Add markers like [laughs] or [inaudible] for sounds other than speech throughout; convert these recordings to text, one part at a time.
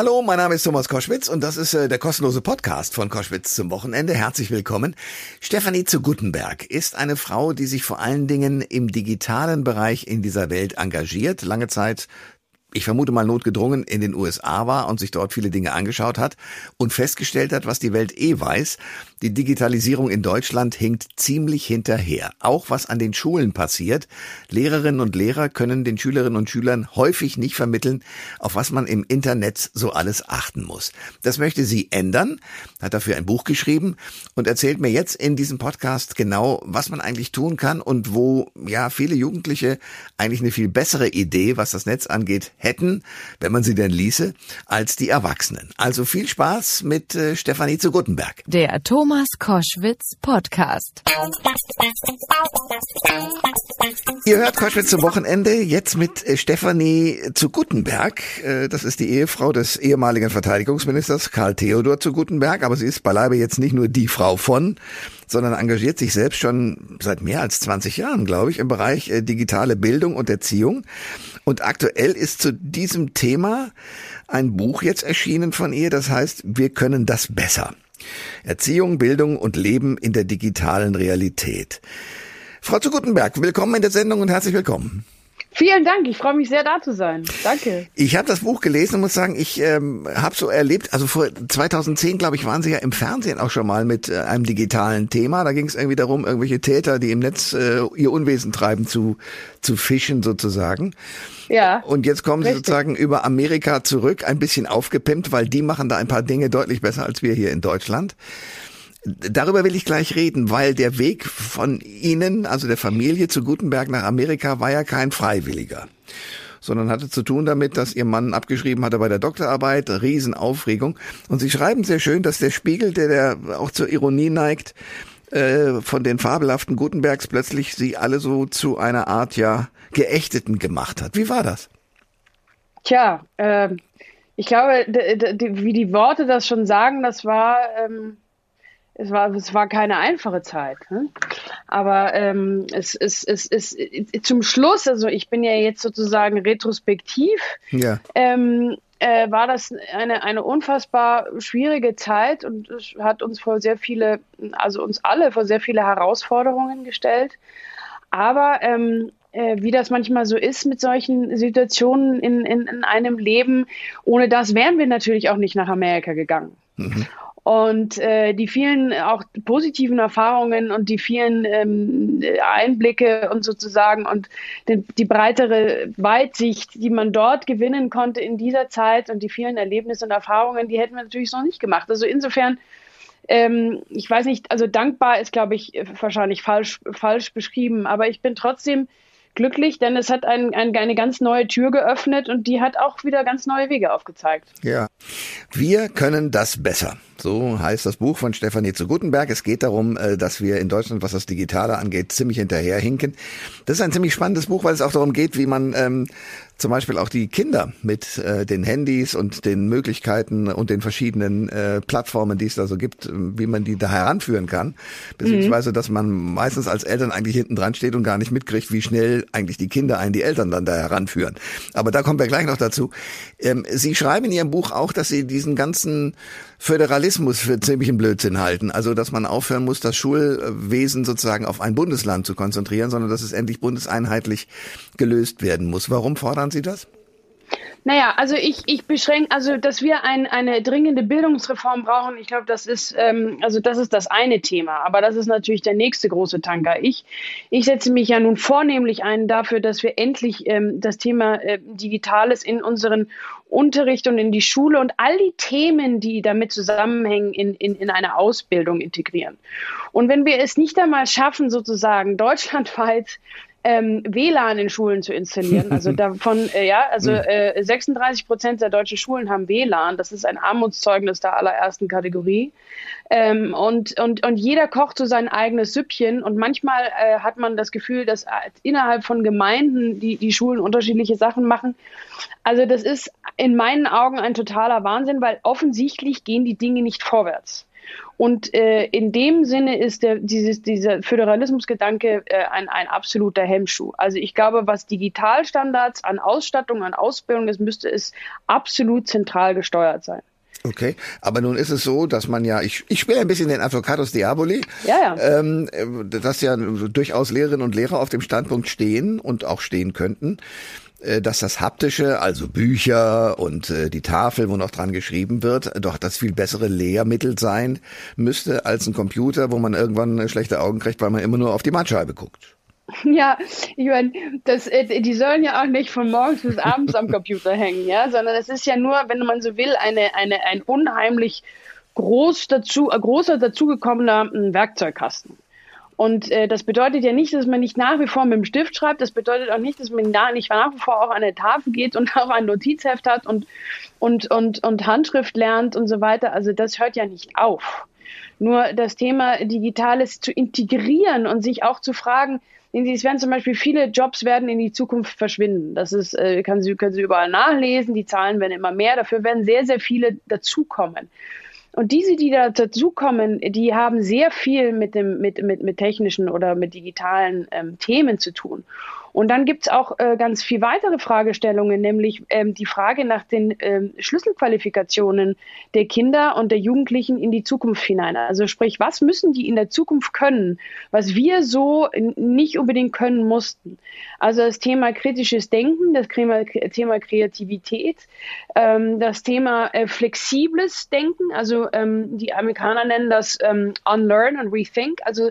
Hallo, mein Name ist Thomas Koschwitz und das ist äh, der kostenlose Podcast von Koschwitz zum Wochenende. Herzlich willkommen. Stefanie zu Guttenberg ist eine Frau, die sich vor allen Dingen im digitalen Bereich in dieser Welt engagiert, lange Zeit ich vermute mal notgedrungen in den USA war und sich dort viele Dinge angeschaut hat und festgestellt hat, was die Welt eh weiß. Die Digitalisierung in Deutschland hinkt ziemlich hinterher. Auch was an den Schulen passiert. Lehrerinnen und Lehrer können den Schülerinnen und Schülern häufig nicht vermitteln, auf was man im Internet so alles achten muss. Das möchte sie ändern, hat dafür ein Buch geschrieben und erzählt mir jetzt in diesem Podcast genau, was man eigentlich tun kann und wo ja viele Jugendliche eigentlich eine viel bessere Idee, was das Netz angeht, hätten, wenn man sie denn ließe, als die Erwachsenen. Also viel Spaß mit äh, Stefanie zu Guttenberg. Der Thomas Koschwitz Podcast. Ihr hört Koschwitz zum Wochenende jetzt mit äh, Stefanie zu Guttenberg. Äh, das ist die Ehefrau des ehemaligen Verteidigungsministers Karl Theodor zu Guttenberg, aber sie ist beileibe jetzt nicht nur die Frau von, sondern engagiert sich selbst schon seit mehr als 20 Jahren, glaube ich, im Bereich äh, digitale Bildung und Erziehung. Und aktuell ist zu diesem Thema ein Buch jetzt erschienen von ihr, das heißt, wir können das besser. Erziehung, Bildung und Leben in der digitalen Realität. Frau zu Gutenberg, willkommen in der Sendung und herzlich willkommen. Vielen Dank, ich freue mich sehr da zu sein. Danke. Ich habe das Buch gelesen und muss sagen, ich ähm, habe so erlebt, also vor 2010, glaube ich, waren Sie ja im Fernsehen auch schon mal mit äh, einem digitalen Thema. Da ging es irgendwie darum, irgendwelche Täter, die im Netz äh, ihr Unwesen treiben, zu, zu fischen sozusagen. Ja. Und jetzt kommen richtig. Sie sozusagen über Amerika zurück, ein bisschen aufgepimpt, weil die machen da ein paar Dinge deutlich besser als wir hier in Deutschland. Darüber will ich gleich reden, weil der Weg von Ihnen, also der Familie zu Gutenberg nach Amerika, war ja kein freiwilliger sondern hatte zu tun damit, dass ihr Mann abgeschrieben hatte bei der Doktorarbeit, Riesenaufregung. Und Sie schreiben sehr schön, dass der Spiegel, der, der auch zur Ironie neigt, äh, von den fabelhaften Gutenbergs plötzlich sie alle so zu einer Art ja Geächteten gemacht hat. Wie war das? Tja, äh, ich glaube, wie die Worte das schon sagen, das war ähm, es war, es war keine einfache Zeit. Ne? Aber ähm, es ist es, es, es, zum Schluss, also ich bin ja jetzt sozusagen retrospektiv, ja. ähm, äh, war das eine, eine unfassbar schwierige Zeit und hat uns vor sehr viele, also uns alle vor sehr viele Herausforderungen gestellt. Aber ähm, äh, wie das manchmal so ist mit solchen Situationen in, in, in einem Leben, ohne das wären wir natürlich auch nicht nach Amerika gegangen. Mhm. Und äh, die vielen auch positiven Erfahrungen und die vielen ähm, Einblicke und sozusagen und den, die breitere Weitsicht, die man dort gewinnen konnte in dieser Zeit und die vielen Erlebnisse und Erfahrungen, die hätten wir natürlich so nicht gemacht. Also insofern, ähm, ich weiß nicht, also dankbar ist, glaube ich, wahrscheinlich falsch, falsch beschrieben, aber ich bin trotzdem glücklich, denn es hat ein, ein, eine ganz neue Tür geöffnet und die hat auch wieder ganz neue Wege aufgezeigt. Ja, wir können das besser. So heißt das Buch von Stefanie zu Gutenberg. Es geht darum, äh, dass wir in Deutschland, was das Digitale angeht, ziemlich hinterherhinken. Das ist ein ziemlich spannendes Buch, weil es auch darum geht, wie man ähm, zum Beispiel auch die Kinder mit äh, den Handys und den Möglichkeiten und den verschiedenen äh, Plattformen, die es da so gibt, wie man die da heranführen kann. Beziehungsweise, mhm. dass man meistens als Eltern eigentlich hinten dran steht und gar nicht mitkriegt, wie schnell eigentlich die Kinder einen die Eltern dann da heranführen. Aber da kommen wir gleich noch dazu. Ähm, Sie schreiben in Ihrem Buch auch, dass Sie diesen ganzen Föderalismus für ziemlichen Blödsinn halten. Also, dass man aufhören muss, das Schulwesen sozusagen auf ein Bundesland zu konzentrieren, sondern dass es endlich bundeseinheitlich gelöst werden muss. Warum fordern Sie das? Naja, also ich, ich beschränke, also dass wir ein, eine dringende Bildungsreform brauchen, ich glaube, das ist, ähm, also das ist das eine Thema, aber das ist natürlich der nächste große Tanker. Ich, ich setze mich ja nun vornehmlich ein dafür, dass wir endlich ähm, das Thema äh, Digitales in unseren Unterricht und in die Schule und all die Themen, die damit zusammenhängen, in, in, in eine Ausbildung integrieren. Und wenn wir es nicht einmal schaffen, sozusagen deutschlandweit ähm, WLAN in Schulen zu installieren. Also [laughs] davon, äh, ja, also hm. äh, 36 Prozent der deutschen Schulen haben WLAN. Das ist ein Armutszeugnis der allerersten Kategorie. Ähm, und, und, und jeder kocht so sein eigenes Süppchen. Und manchmal äh, hat man das Gefühl, dass innerhalb von Gemeinden die, die Schulen unterschiedliche Sachen machen. Also das ist in meinen Augen ein totaler Wahnsinn, weil offensichtlich gehen die Dinge nicht vorwärts. Und äh, in dem Sinne ist der, dieses, dieser Föderalismusgedanke äh, ein, ein absoluter Hemmschuh. Also ich glaube, was Digitalstandards an Ausstattung, an Ausbildung ist, müsste es absolut zentral gesteuert sein. Okay, aber nun ist es so, dass man ja, ich, ich spiele ein bisschen den Advocatus Diaboli, ja, ja. Ähm, dass ja durchaus Lehrerinnen und Lehrer auf dem Standpunkt stehen und auch stehen könnten, äh, dass das Haptische, also Bücher und äh, die Tafel, wo noch dran geschrieben wird, doch das viel bessere Lehrmittel sein müsste als ein Computer, wo man irgendwann schlechte Augen kriegt, weil man immer nur auf die Mattscheibe guckt. [laughs] Ja, ich meine, das, äh, die sollen ja auch nicht von morgens bis abends am Computer hängen, ja, sondern es ist ja nur, wenn man so will, eine, eine, ein unheimlich groß dazu, großer dazugekommener hm, Werkzeugkasten. Und äh, das bedeutet ja nicht, dass man nicht nach wie vor mit dem Stift schreibt. Das bedeutet auch nicht, dass man da nicht nach wie vor auch an eine Tafel geht und [laughs] auch ein Notizheft hat und, und, und, und Handschrift lernt und so weiter. Also das hört ja nicht auf. Nur das Thema Digitales zu integrieren und sich auch zu fragen, es werden zum Beispiel viele Jobs werden in die Zukunft verschwinden. Das ist, äh, kann Sie, können Sie überall nachlesen. Die Zahlen werden immer mehr. Dafür werden sehr, sehr viele dazukommen. Und diese, die da dazukommen, die haben sehr viel mit dem, mit, mit, mit technischen oder mit digitalen ähm, Themen zu tun. Und dann gibt's auch äh, ganz viel weitere Fragestellungen, nämlich ähm, die Frage nach den ähm, Schlüsselqualifikationen der Kinder und der Jugendlichen in die Zukunft hinein. Also sprich, was müssen die in der Zukunft können, was wir so nicht unbedingt können mussten. Also das Thema kritisches Denken, das Thema, Thema Kreativität, ähm, das Thema äh, flexibles Denken, also ähm, die Amerikaner nennen das ähm, Unlearn und Rethink, also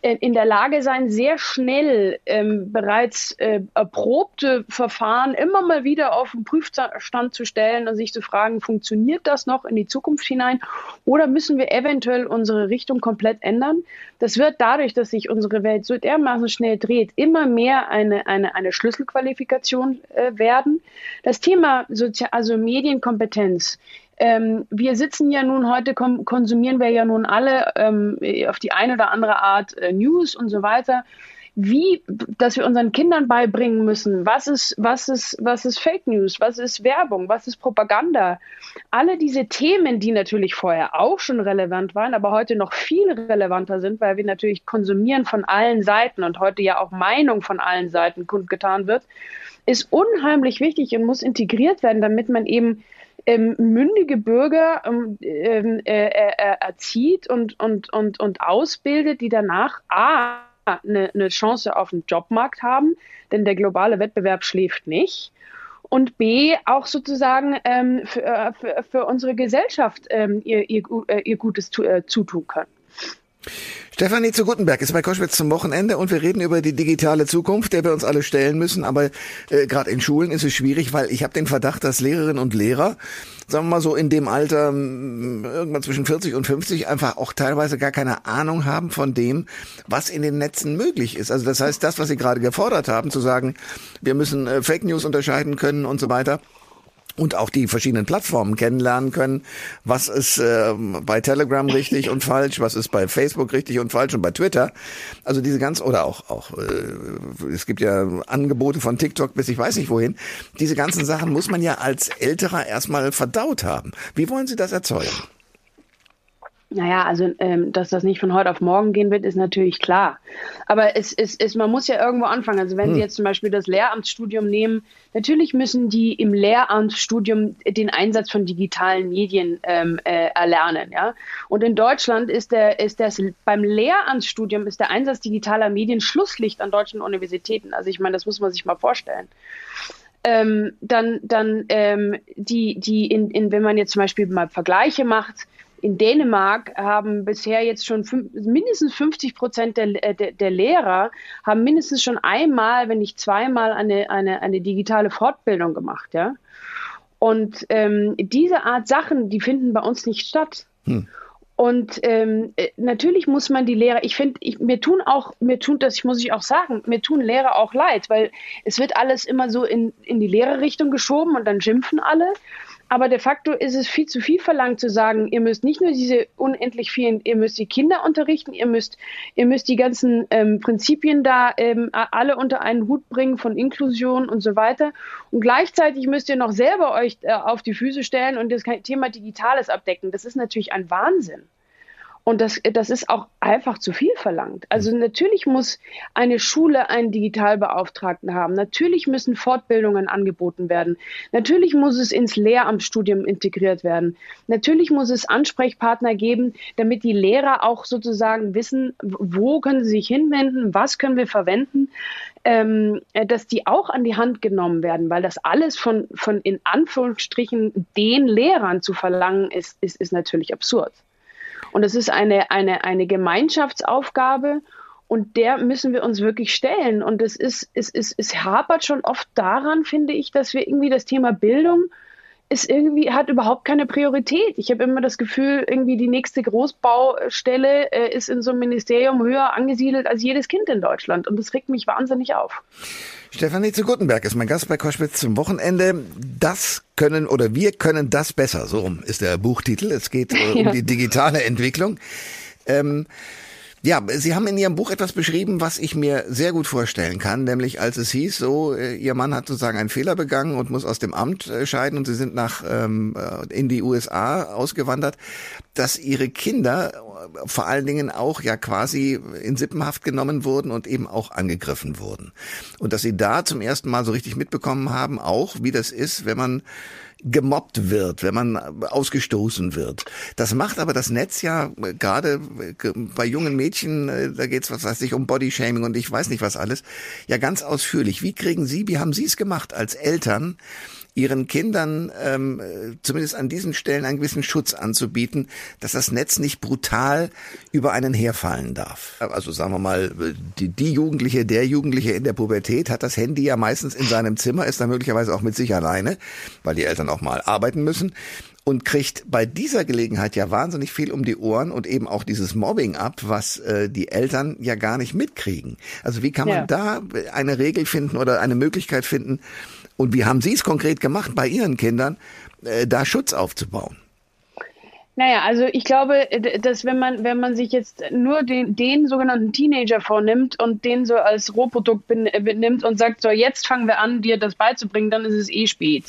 in der Lage sein, sehr schnell ähm, bereits äh, erprobte Verfahren immer mal wieder auf den Prüfstand zu stellen und sich zu fragen, funktioniert das noch in die Zukunft hinein oder müssen wir eventuell unsere Richtung komplett ändern? Das wird dadurch, dass sich unsere Welt so dermaßen schnell dreht, immer mehr eine, eine, eine Schlüsselqualifikation äh, werden. Das Thema Sozi also Medienkompetenz ähm, wir sitzen ja nun heute, konsumieren wir ja nun alle ähm, auf die eine oder andere Art äh, News und so weiter. Wie, dass wir unseren Kindern beibringen müssen, was ist, was ist, was ist Fake News, was ist Werbung, was ist Propaganda. Alle diese Themen, die natürlich vorher auch schon relevant waren, aber heute noch viel relevanter sind, weil wir natürlich konsumieren von allen Seiten und heute ja auch Meinung von allen Seiten kundgetan wird, ist unheimlich wichtig und muss integriert werden, damit man eben ähm, mündige Bürger ähm, ähm äh, äh, äh, erzieht und, und, und, und ausbildet, die danach A, eine, eine Chance auf den Jobmarkt haben, denn der globale Wettbewerb schläft nicht und B auch sozusagen ähm, für, äh, für, für, unsere Gesellschaft ähm, ihr, ihr, ihr Gutes zu, äh, zutun können. Stefanie zu Gutenberg ist bei Koschwitz zum Wochenende und wir reden über die digitale Zukunft, der wir uns alle stellen müssen. Aber äh, gerade in Schulen ist es schwierig, weil ich habe den Verdacht, dass Lehrerinnen und Lehrer, sagen wir mal so in dem Alter irgendwann zwischen 40 und 50, einfach auch teilweise gar keine Ahnung haben von dem, was in den Netzen möglich ist. Also das heißt, das, was Sie gerade gefordert haben, zu sagen, wir müssen äh, Fake News unterscheiden können und so weiter und auch die verschiedenen Plattformen kennenlernen können. Was ist äh, bei Telegram richtig und falsch? Was ist bei Facebook richtig und falsch und bei Twitter? Also diese ganz oder auch auch äh, es gibt ja Angebote von TikTok bis ich weiß nicht wohin. Diese ganzen Sachen muss man ja als Älterer erstmal verdaut haben. Wie wollen Sie das erzeugen? Naja, also ähm, dass das nicht von heute auf morgen gehen wird, ist natürlich klar. Aber es, es, es, man muss ja irgendwo anfangen. Also wenn hm. Sie jetzt zum Beispiel das Lehramtsstudium nehmen, natürlich müssen die im Lehramtsstudium den Einsatz von digitalen Medien ähm, äh, erlernen. Ja? Und in Deutschland ist, der, ist das beim Lehramtsstudium ist der Einsatz digitaler Medien Schlusslicht an deutschen Universitäten. Also ich meine, das muss man sich mal vorstellen. Ähm, dann dann ähm, die, die in, in, wenn man jetzt zum Beispiel mal Vergleiche macht, in Dänemark haben bisher jetzt schon fünf, mindestens 50 Prozent der, äh, der, der, Lehrer haben mindestens schon einmal, wenn nicht zweimal, eine, eine, eine digitale Fortbildung gemacht, ja. Und ähm, diese Art Sachen, die finden bei uns nicht statt. Hm. Und ähm, äh, natürlich muss man die Lehrer, ich finde, mir tun auch, mir tun das, ich muss ich auch sagen, mir tun Lehrer auch leid, weil es wird alles immer so in, in die Lehrerrichtung geschoben und dann schimpfen alle. Aber de facto ist es viel zu viel verlangt zu sagen, ihr müsst nicht nur diese unendlich vielen, ihr müsst die Kinder unterrichten, ihr müsst, ihr müsst die ganzen ähm, Prinzipien da ähm, alle unter einen Hut bringen von Inklusion und so weiter. Und gleichzeitig müsst ihr noch selber euch äh, auf die Füße stellen und das Thema Digitales abdecken. Das ist natürlich ein Wahnsinn. Und das, das ist auch einfach zu viel verlangt. Also natürlich muss eine Schule einen Digitalbeauftragten haben. Natürlich müssen Fortbildungen angeboten werden. Natürlich muss es ins Lehramtsstudium integriert werden. Natürlich muss es Ansprechpartner geben, damit die Lehrer auch sozusagen wissen, wo können sie sich hinwenden, was können wir verwenden, ähm, dass die auch an die Hand genommen werden, weil das alles von, von in Anführungsstrichen den Lehrern zu verlangen ist, ist, ist natürlich absurd. Und es ist eine, eine, eine Gemeinschaftsaufgabe und der müssen wir uns wirklich stellen. Und es ist, es ist, es hapert schon oft daran, finde ich, dass wir irgendwie das Thema Bildung ist irgendwie, hat überhaupt keine Priorität. Ich habe immer das Gefühl, irgendwie die nächste Großbaustelle äh, ist in so einem Ministerium höher angesiedelt als jedes Kind in Deutschland. Und das regt mich wahnsinnig auf. Stefanie zu Guttenberg ist mein Gast bei Koschwitz zum Wochenende. Das können oder wir können das besser. So rum ist der Buchtitel. Es geht äh, um [laughs] ja. die digitale Entwicklung. Ähm, ja, Sie haben in Ihrem Buch etwas beschrieben, was ich mir sehr gut vorstellen kann, nämlich als es hieß, so äh, Ihr Mann hat sozusagen einen Fehler begangen und muss aus dem Amt äh, scheiden und Sie sind nach ähm, äh, in die USA ausgewandert, dass Ihre Kinder vor allen Dingen auch ja quasi in Sippenhaft genommen wurden und eben auch angegriffen wurden. Und dass Sie da zum ersten Mal so richtig mitbekommen haben, auch wie das ist, wenn man gemobbt wird, wenn man ausgestoßen wird. Das macht aber das Netz ja äh, gerade äh, bei jungen Mädchen, äh, da geht's was weiß ich um Bodyshaming und ich weiß nicht was alles, ja ganz ausführlich. Wie kriegen Sie, wie haben Sie es gemacht als Eltern? Ihren Kindern ähm, zumindest an diesen Stellen einen gewissen Schutz anzubieten, dass das Netz nicht brutal über einen herfallen darf. Also sagen wir mal, die, die Jugendliche, der Jugendliche in der Pubertät hat das Handy ja meistens in seinem Zimmer, ist da möglicherweise auch mit sich alleine, weil die Eltern auch mal arbeiten müssen und kriegt bei dieser Gelegenheit ja wahnsinnig viel um die Ohren und eben auch dieses Mobbing ab, was äh, die Eltern ja gar nicht mitkriegen. Also wie kann man ja. da eine Regel finden oder eine Möglichkeit finden, und wie haben Sie es konkret gemacht bei Ihren Kindern, äh, da Schutz aufzubauen? Naja, also ich glaube, dass wenn man, wenn man sich jetzt nur den, den sogenannten Teenager vornimmt und den so als Rohprodukt benimmt und sagt, so jetzt fangen wir an, dir das beizubringen, dann ist es eh spät.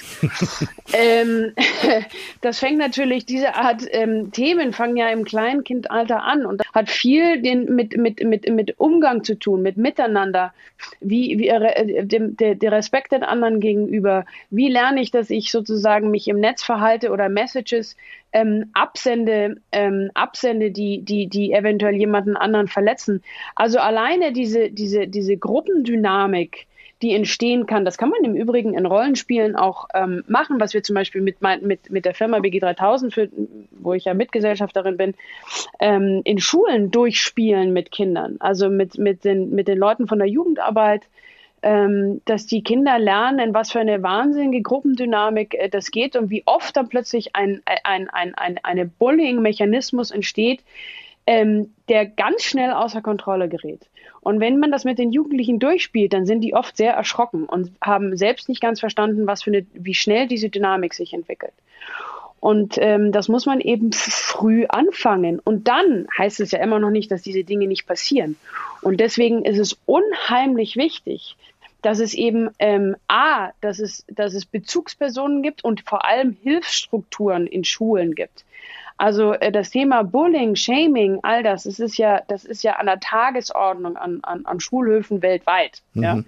[laughs] ähm, [laughs] das fängt natürlich, diese Art ähm, Themen fangen ja im Kleinkindalter an und hat viel den, mit, mit, mit, mit Umgang zu tun, mit Miteinander, wie, wie äh, dem, der, der Respekt den anderen gegenüber, wie lerne ich, dass ich sozusagen mich im Netz verhalte oder Messages ähm, absende, ähm, absende, die, die, die eventuell jemanden anderen verletzen. Also alleine diese, diese, diese Gruppendynamik, die entstehen kann. Das kann man im Übrigen in Rollenspielen auch ähm, machen, was wir zum Beispiel mit, mit, mit der Firma BG3000, für, wo ich ja Mitgesellschafterin bin, ähm, in Schulen durchspielen mit Kindern. Also mit, mit, den, mit den Leuten von der Jugendarbeit, ähm, dass die Kinder lernen, in was für eine wahnsinnige Gruppendynamik äh, das geht und wie oft dann plötzlich ein, ein, ein, ein eine Bullying-Mechanismus entsteht, ähm, der ganz schnell außer Kontrolle gerät. Und wenn man das mit den Jugendlichen durchspielt, dann sind die oft sehr erschrocken und haben selbst nicht ganz verstanden, was für eine, wie schnell diese Dynamik sich entwickelt. Und ähm, das muss man eben früh anfangen. Und dann heißt es ja immer noch nicht, dass diese Dinge nicht passieren. Und deswegen ist es unheimlich wichtig, dass es eben ähm, A, dass es, dass es Bezugspersonen gibt und vor allem Hilfsstrukturen in Schulen gibt. Also äh, das Thema Bullying, Shaming, all das, das ist ja, das ist ja an der Tagesordnung an, an, an Schulhöfen weltweit. Mhm. Ja.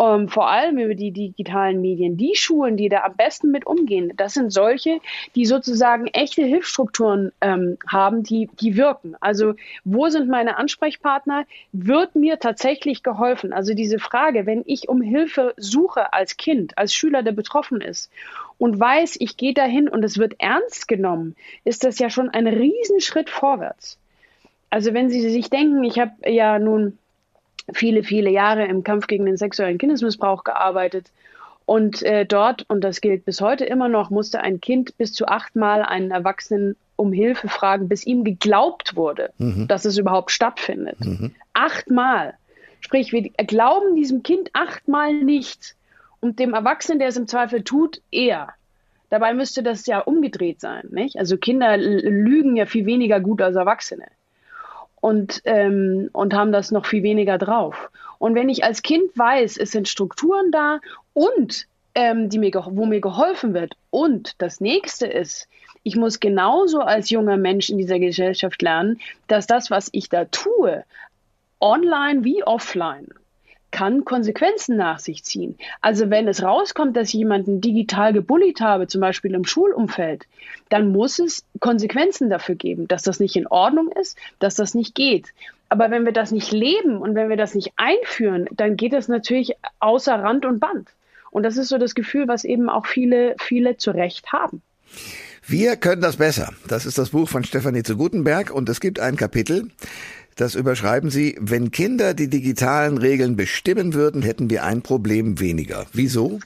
Ähm, vor allem über die digitalen Medien. Die Schulen, die da am besten mit umgehen, das sind solche, die sozusagen echte Hilfsstrukturen ähm, haben, die, die wirken. Also wo sind meine Ansprechpartner? Wird mir tatsächlich geholfen? Also diese Frage, wenn ich um Hilfe suche als Kind, als Schüler, der betroffen ist und weiß, ich gehe dahin und es wird ernst genommen, ist das ja schon ein Riesenschritt vorwärts. Also wenn Sie sich denken, ich habe ja nun viele, viele Jahre im Kampf gegen den sexuellen Kindesmissbrauch gearbeitet und äh, dort, und das gilt bis heute immer noch, musste ein Kind bis zu achtmal einen Erwachsenen um Hilfe fragen, bis ihm geglaubt wurde, mhm. dass es überhaupt stattfindet. Mhm. Achtmal. Sprich, wir glauben diesem Kind achtmal nicht und dem Erwachsenen, der es im Zweifel tut, eher. Dabei müsste das ja umgedreht sein, nicht? Also Kinder lügen ja viel weniger gut als Erwachsene und, ähm, und haben das noch viel weniger drauf. Und wenn ich als Kind weiß, es sind Strukturen da und ähm, die mir, wo mir geholfen wird. Und das nächste ist, ich muss genauso als junger Mensch in dieser Gesellschaft lernen, dass das, was ich da tue, online wie offline, kann Konsequenzen nach sich ziehen. Also wenn es rauskommt, dass ich jemanden digital gebullied habe, zum Beispiel im Schulumfeld, dann muss es Konsequenzen dafür geben, dass das nicht in Ordnung ist, dass das nicht geht. Aber wenn wir das nicht leben und wenn wir das nicht einführen, dann geht es natürlich außer Rand und Band. Und das ist so das Gefühl, was eben auch viele, viele zu Recht haben. Wir können das besser. Das ist das Buch von Stefanie zu Gutenberg und es gibt ein Kapitel, das überschreiben Sie, wenn Kinder die digitalen Regeln bestimmen würden, hätten wir ein Problem weniger. Wieso?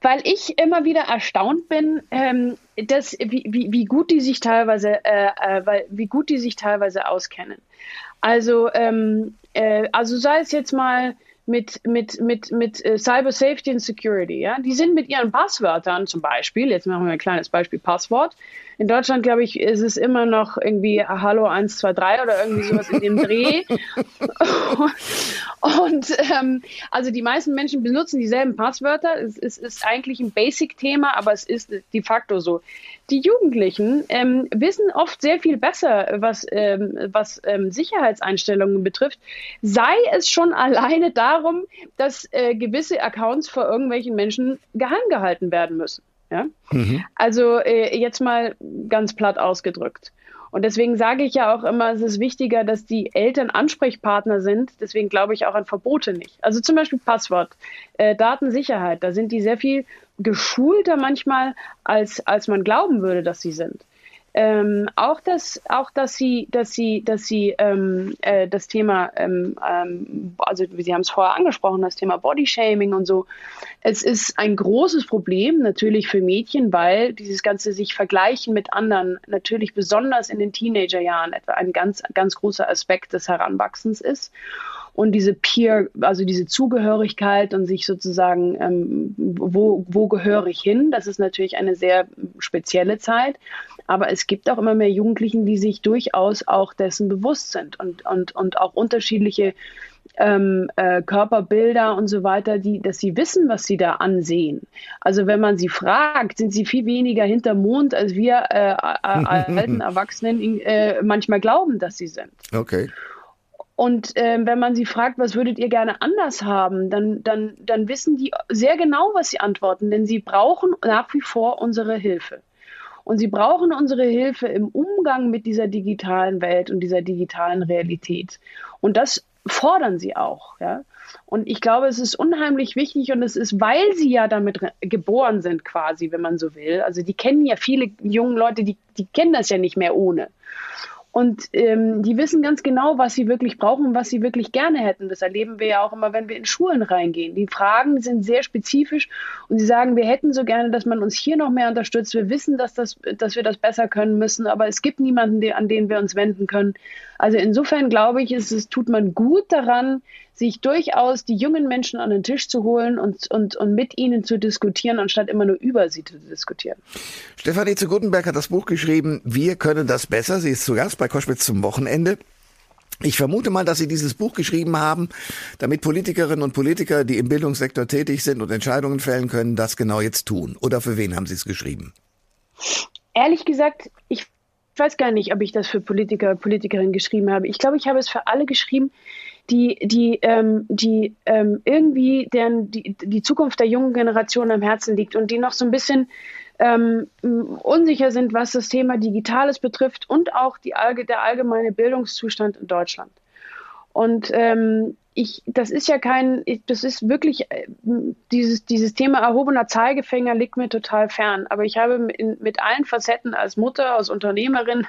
Weil ich immer wieder erstaunt bin, ähm, dass, wie, wie, wie, gut die sich teilweise, äh, äh, weil, wie gut die sich teilweise auskennen. Also, ähm, äh, also sei es jetzt mal mit, mit, mit, mit äh, Cyber Safety and Security, ja, die sind mit ihren Passwörtern zum Beispiel, jetzt machen wir ein kleines Beispiel Passwort, in Deutschland, glaube ich, ist es immer noch irgendwie Hallo 123 oder irgendwie sowas in dem Dreh. [laughs] und ähm, also die meisten Menschen benutzen dieselben Passwörter. Es, es ist eigentlich ein Basic-Thema, aber es ist de facto so. Die Jugendlichen ähm, wissen oft sehr viel besser, was, ähm, was ähm, Sicherheitseinstellungen betrifft. Sei es schon alleine darum, dass äh, gewisse Accounts vor irgendwelchen Menschen geheim gehalten werden müssen. Ja? Mhm. Also äh, jetzt mal ganz platt ausgedrückt. Und deswegen sage ich ja auch immer, es ist wichtiger, dass die Eltern Ansprechpartner sind. Deswegen glaube ich auch an Verbote nicht. Also zum Beispiel Passwort, äh, Datensicherheit, da sind die sehr viel geschulter manchmal, als, als man glauben würde, dass sie sind. Ähm, auch dass auch dass sie dass sie dass sie ähm, äh, das Thema ähm, ähm also Sie haben es vorher angesprochen das Thema Bodyshaming und so es ist ein großes Problem natürlich für Mädchen weil dieses ganze sich vergleichen mit anderen natürlich besonders in den Teenagerjahren etwa ein ganz ganz großer Aspekt des Heranwachsens ist und diese Peer, also diese Zugehörigkeit und sich sozusagen, ähm, wo, wo gehöre ich hin, das ist natürlich eine sehr spezielle Zeit. Aber es gibt auch immer mehr Jugendlichen, die sich durchaus auch dessen bewusst sind und, und, und auch unterschiedliche ähm, äh, Körperbilder und so weiter, die, dass sie wissen, was sie da ansehen. Also wenn man sie fragt, sind sie viel weniger hinter Mond, als wir äh, [laughs] alten Erwachsenen äh, manchmal glauben, dass sie sind. Okay. Und äh, wenn man sie fragt, was würdet ihr gerne anders haben, dann, dann, dann wissen die sehr genau, was sie antworten, denn sie brauchen nach wie vor unsere Hilfe. Und sie brauchen unsere Hilfe im Umgang mit dieser digitalen Welt und dieser digitalen Realität. Und das fordern sie auch. Ja? Und ich glaube, es ist unheimlich wichtig und es ist, weil sie ja damit geboren sind, quasi, wenn man so will. Also die kennen ja viele junge Leute, die, die kennen das ja nicht mehr ohne. Und ähm, die wissen ganz genau, was sie wirklich brauchen und was sie wirklich gerne hätten. Das erleben wir ja auch immer, wenn wir in Schulen reingehen. Die Fragen sind sehr spezifisch und sie sagen, wir hätten so gerne, dass man uns hier noch mehr unterstützt. Wir wissen, dass, das, dass wir das besser können müssen, aber es gibt niemanden, an den wir uns wenden können. Also insofern glaube ich, ist es tut man gut daran, sich durchaus die jungen Menschen an den Tisch zu holen und, und, und mit ihnen zu diskutieren, anstatt immer nur über sie zu diskutieren. Stefanie zu Gutenberg hat das Buch geschrieben, Wir können das besser. Sie ist zu Gast bei Koschwitz zum Wochenende. Ich vermute mal, dass Sie dieses Buch geschrieben haben, damit Politikerinnen und Politiker, die im Bildungssektor tätig sind und Entscheidungen fällen können, das genau jetzt tun. Oder für wen haben Sie es geschrieben? Ehrlich gesagt, ich weiß gar nicht, ob ich das für Politiker, Politikerinnen geschrieben habe. Ich glaube, ich habe es für alle geschrieben, die, die, ähm, die ähm, irgendwie deren, die, die Zukunft der jungen Generation am Herzen liegt und die noch so ein bisschen ähm, unsicher sind, was das Thema Digitales betrifft und auch die, der allgemeine Bildungszustand in Deutschland. Und ähm, ich, das ist ja kein, das ist wirklich, äh, dieses, dieses Thema erhobener Zeigefinger liegt mir total fern. Aber ich habe mit, mit allen Facetten als Mutter, als Unternehmerin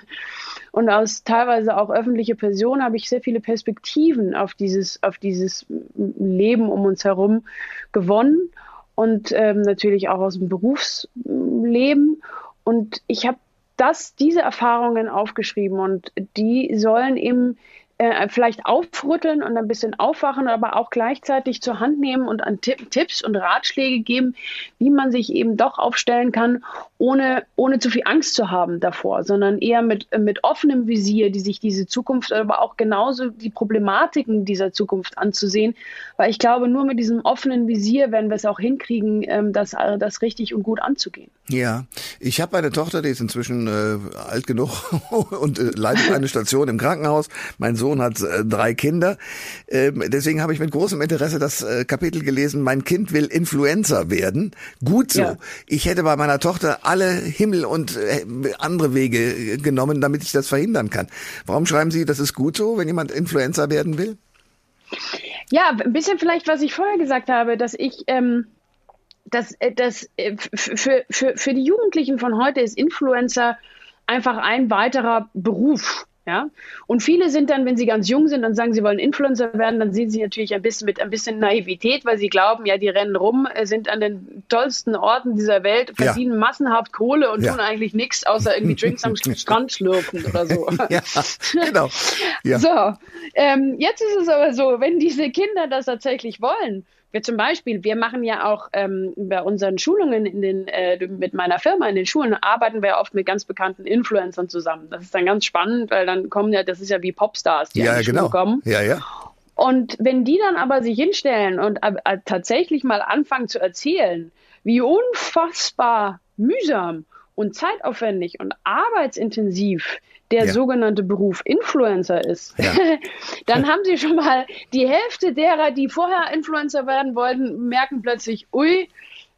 und als teilweise auch öffentliche Person habe ich sehr viele Perspektiven auf dieses, auf dieses Leben um uns herum gewonnen und ähm, natürlich auch aus dem Berufsleben. Und ich habe das, diese Erfahrungen aufgeschrieben und die sollen eben äh, vielleicht aufrütteln und ein bisschen aufwachen, aber auch gleichzeitig zur Hand nehmen und an Tipp, Tipps und Ratschläge geben, wie man sich eben doch aufstellen kann, ohne, ohne zu viel Angst zu haben davor, sondern eher mit, mit offenem Visier, die sich diese Zukunft, aber auch genauso die Problematiken dieser Zukunft anzusehen. Weil ich glaube, nur mit diesem offenen Visier werden wir es auch hinkriegen, ähm, das, äh, das richtig und gut anzugehen. Ja, ich habe eine Tochter, die ist inzwischen äh, alt genug [laughs] und äh, leitet eine Station im Krankenhaus. Mein Sohn hat äh, drei Kinder. Ähm, deswegen habe ich mit großem Interesse das äh, Kapitel gelesen, mein Kind will Influencer werden. Gut so. Ja. Ich hätte bei meiner Tochter alle Himmel und äh, andere Wege genommen, damit ich das verhindern kann. Warum schreiben Sie, das ist gut so, wenn jemand Influencer werden will? Ja, ein bisschen vielleicht, was ich vorher gesagt habe, dass ich, ähm, dass, äh, dass äh, für, für, für die Jugendlichen von heute ist Influencer einfach ein weiterer Beruf. Ja? Und viele sind dann, wenn sie ganz jung sind und sagen, sie wollen Influencer werden, dann sehen sie natürlich ein bisschen mit ein bisschen Naivität, weil sie glauben, ja, die rennen rum, äh, sind an den tollsten Orten dieser Welt, verdienen ja. massenhaft Kohle und ja. tun eigentlich nichts, außer irgendwie [laughs] Drinks am Strand schlürfen oder so. [laughs] Ja, genau. [laughs] Ja. So, ähm, jetzt ist es aber so, wenn diese Kinder das tatsächlich wollen, wir zum Beispiel, wir machen ja auch ähm, bei unseren Schulungen in den, äh, mit meiner Firma in den Schulen arbeiten wir oft mit ganz bekannten Influencern zusammen. Das ist dann ganz spannend, weil dann kommen ja, das ist ja wie Popstars, die ja, an die genau. Kommen. Ja, ja. Und wenn die dann aber sich hinstellen und äh, tatsächlich mal anfangen zu erzählen, wie unfassbar mühsam und zeitaufwendig und arbeitsintensiv der ja. sogenannte Beruf Influencer ist, ja. [laughs] dann haben sie schon mal die Hälfte derer, die vorher Influencer werden wollten, merken plötzlich, ui,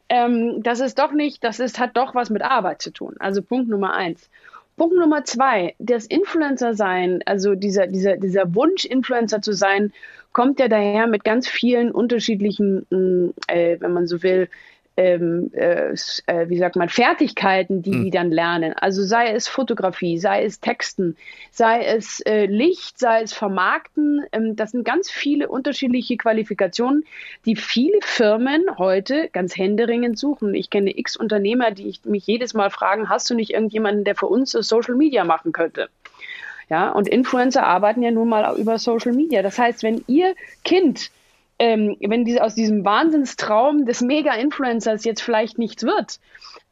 ähm, das ist doch nicht, das ist, hat doch was mit Arbeit zu tun. Also Punkt Nummer eins. Punkt Nummer zwei, das Influencer sein, also dieser, dieser, dieser Wunsch, Influencer zu sein, kommt ja daher mit ganz vielen unterschiedlichen, mm, äh, wenn man so will, ähm, äh, äh, wie sagt man, Fertigkeiten, die mhm. die dann lernen. Also sei es Fotografie, sei es Texten, sei es äh, Licht, sei es Vermarkten. Ähm, das sind ganz viele unterschiedliche Qualifikationen, die viele Firmen heute ganz händeringend suchen. Ich kenne x Unternehmer, die ich, mich jedes Mal fragen, hast du nicht irgendjemanden, der für uns Social Media machen könnte? Ja, und Influencer arbeiten ja nun mal über Social Media. Das heißt, wenn ihr Kind ähm, wenn diese, aus diesem Wahnsinnstraum des Mega-Influencers jetzt vielleicht nichts wird,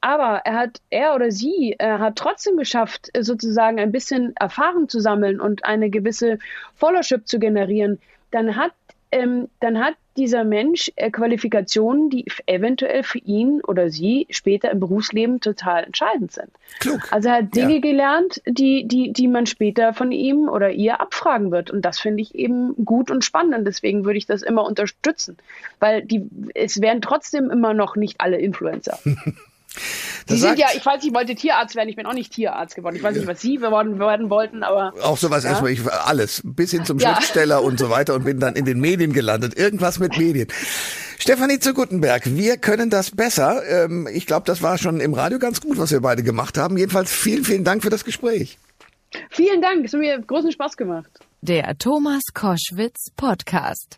aber er hat, er oder sie äh, hat trotzdem geschafft, äh, sozusagen ein bisschen Erfahrung zu sammeln und eine gewisse Followership zu generieren, dann hat ähm, dann hat dieser Mensch äh, Qualifikationen, die eventuell für ihn oder sie später im Berufsleben total entscheidend sind. Klug. Also er hat Dinge ja. gelernt, die, die, die man später von ihm oder ihr abfragen wird. Und das finde ich eben gut und spannend. Und deswegen würde ich das immer unterstützen. Weil die, es wären trotzdem immer noch nicht alle Influencer. [laughs] Sie sind ja, ich weiß, ich wollte Tierarzt werden, ich bin auch nicht Tierarzt geworden. Ich weiß nicht, was Sie werden, werden wollten, aber. Auch sowas ja? erstmal, ich, alles, bis hin zum ja. Schriftsteller und so weiter und bin dann in den Medien gelandet. Irgendwas mit Medien. Stefanie zu Gutenberg, wir können das besser. Ähm, ich glaube, das war schon im Radio ganz gut, was wir beide gemacht haben. Jedenfalls vielen, vielen Dank für das Gespräch. Vielen Dank, es hat mir großen Spaß gemacht. Der Thomas Koschwitz Podcast.